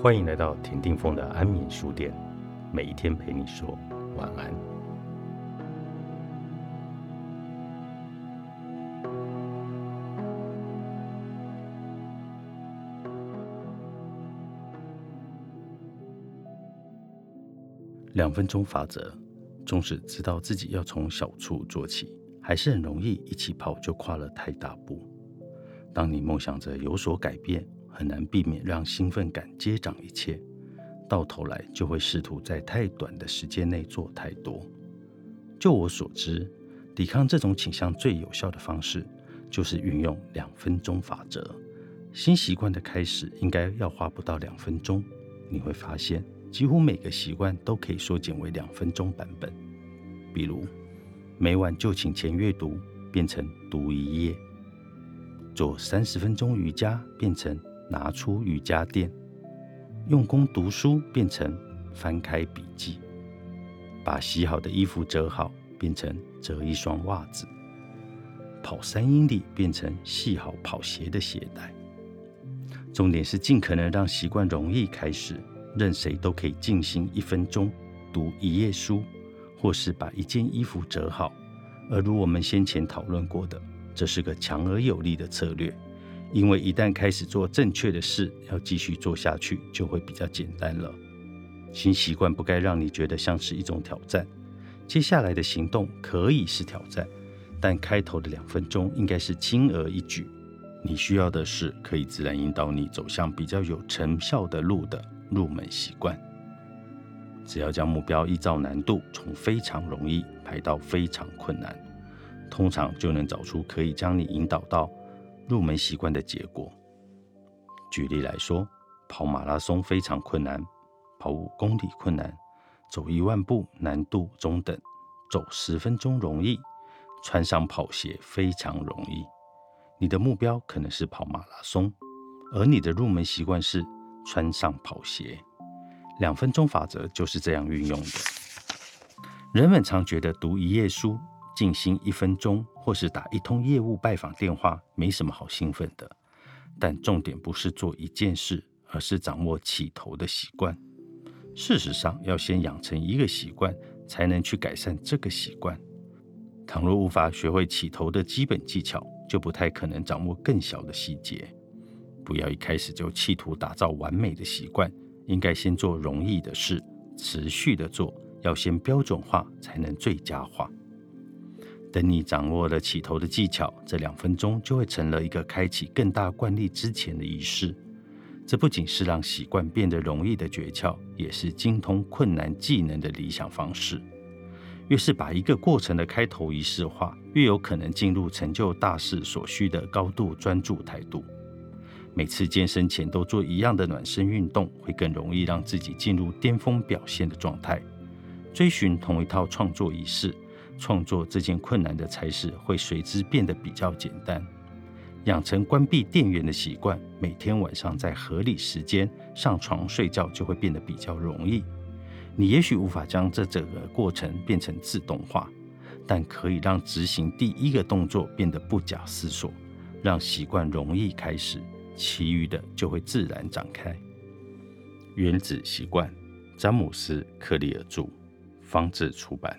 欢迎来到田定峰的安眠书店，每一天陪你说晚安。两分钟法则，纵使知道自己要从小处做起，还是很容易一起跑就跨了太大步。当你梦想着有所改变，很难避免让兴奋感接掌一切，到头来就会试图在太短的时间内做太多。就我所知，抵抗这种倾向最有效的方式，就是运用两分钟法则。新习惯的开始应该要花不到两分钟，你会发现。几乎每个习惯都可以缩减为两分钟版本，比如每晚就寝前阅读变成读一页，做三十分钟瑜伽变成拿出瑜伽垫，用功读书变成翻开笔记，把洗好的衣服折好变成折一双袜子，跑三英里变成系好跑鞋的鞋带。重点是尽可能让习惯容易开始。任谁都可以静心一分钟，读一页书，或是把一件衣服折好。而如我们先前讨论过的，这是个强而有力的策略，因为一旦开始做正确的事，要继续做下去就会比较简单了。新习惯不该让你觉得像是一种挑战，接下来的行动可以是挑战，但开头的两分钟应该是轻而易举。你需要的是可以自然引导你走向比较有成效的路的。入门习惯，只要将目标依照难度从非常容易排到非常困难，通常就能找出可以将你引导到入门习惯的结果。举例来说，跑马拉松非常困难，跑五公里困难，走一万步难度中等，走十分钟容易，穿上跑鞋非常容易。你的目标可能是跑马拉松，而你的入门习惯是。穿上跑鞋，两分钟法则就是这样运用的。人们常觉得读一页书、静心一分钟，或是打一通业务拜访电话没什么好兴奋的。但重点不是做一件事，而是掌握起头的习惯。事实上，要先养成一个习惯，才能去改善这个习惯。倘若无法学会起头的基本技巧，就不太可能掌握更小的细节。不要一开始就企图打造完美的习惯，应该先做容易的事，持续的做，要先标准化才能最佳化。等你掌握了起头的技巧，这两分钟就会成了一个开启更大惯例之前的仪式。这不仅是让习惯变得容易的诀窍，也是精通困难技能的理想方式。越是把一个过程的开头仪式化，越有可能进入成就大事所需的高度专注态度。每次健身前都做一样的暖身运动，会更容易让自己进入巅峰表现的状态。追寻同一套创作仪式，创作这件困难的差事会随之变得比较简单。养成关闭电源的习惯，每天晚上在合理时间上床睡觉，就会变得比较容易。你也许无法将这整个过程变成自动化，但可以让执行第一个动作变得不假思索，让习惯容易开始。其余的就会自然展开。原子习惯，詹姆斯·克利尔著，方志出版。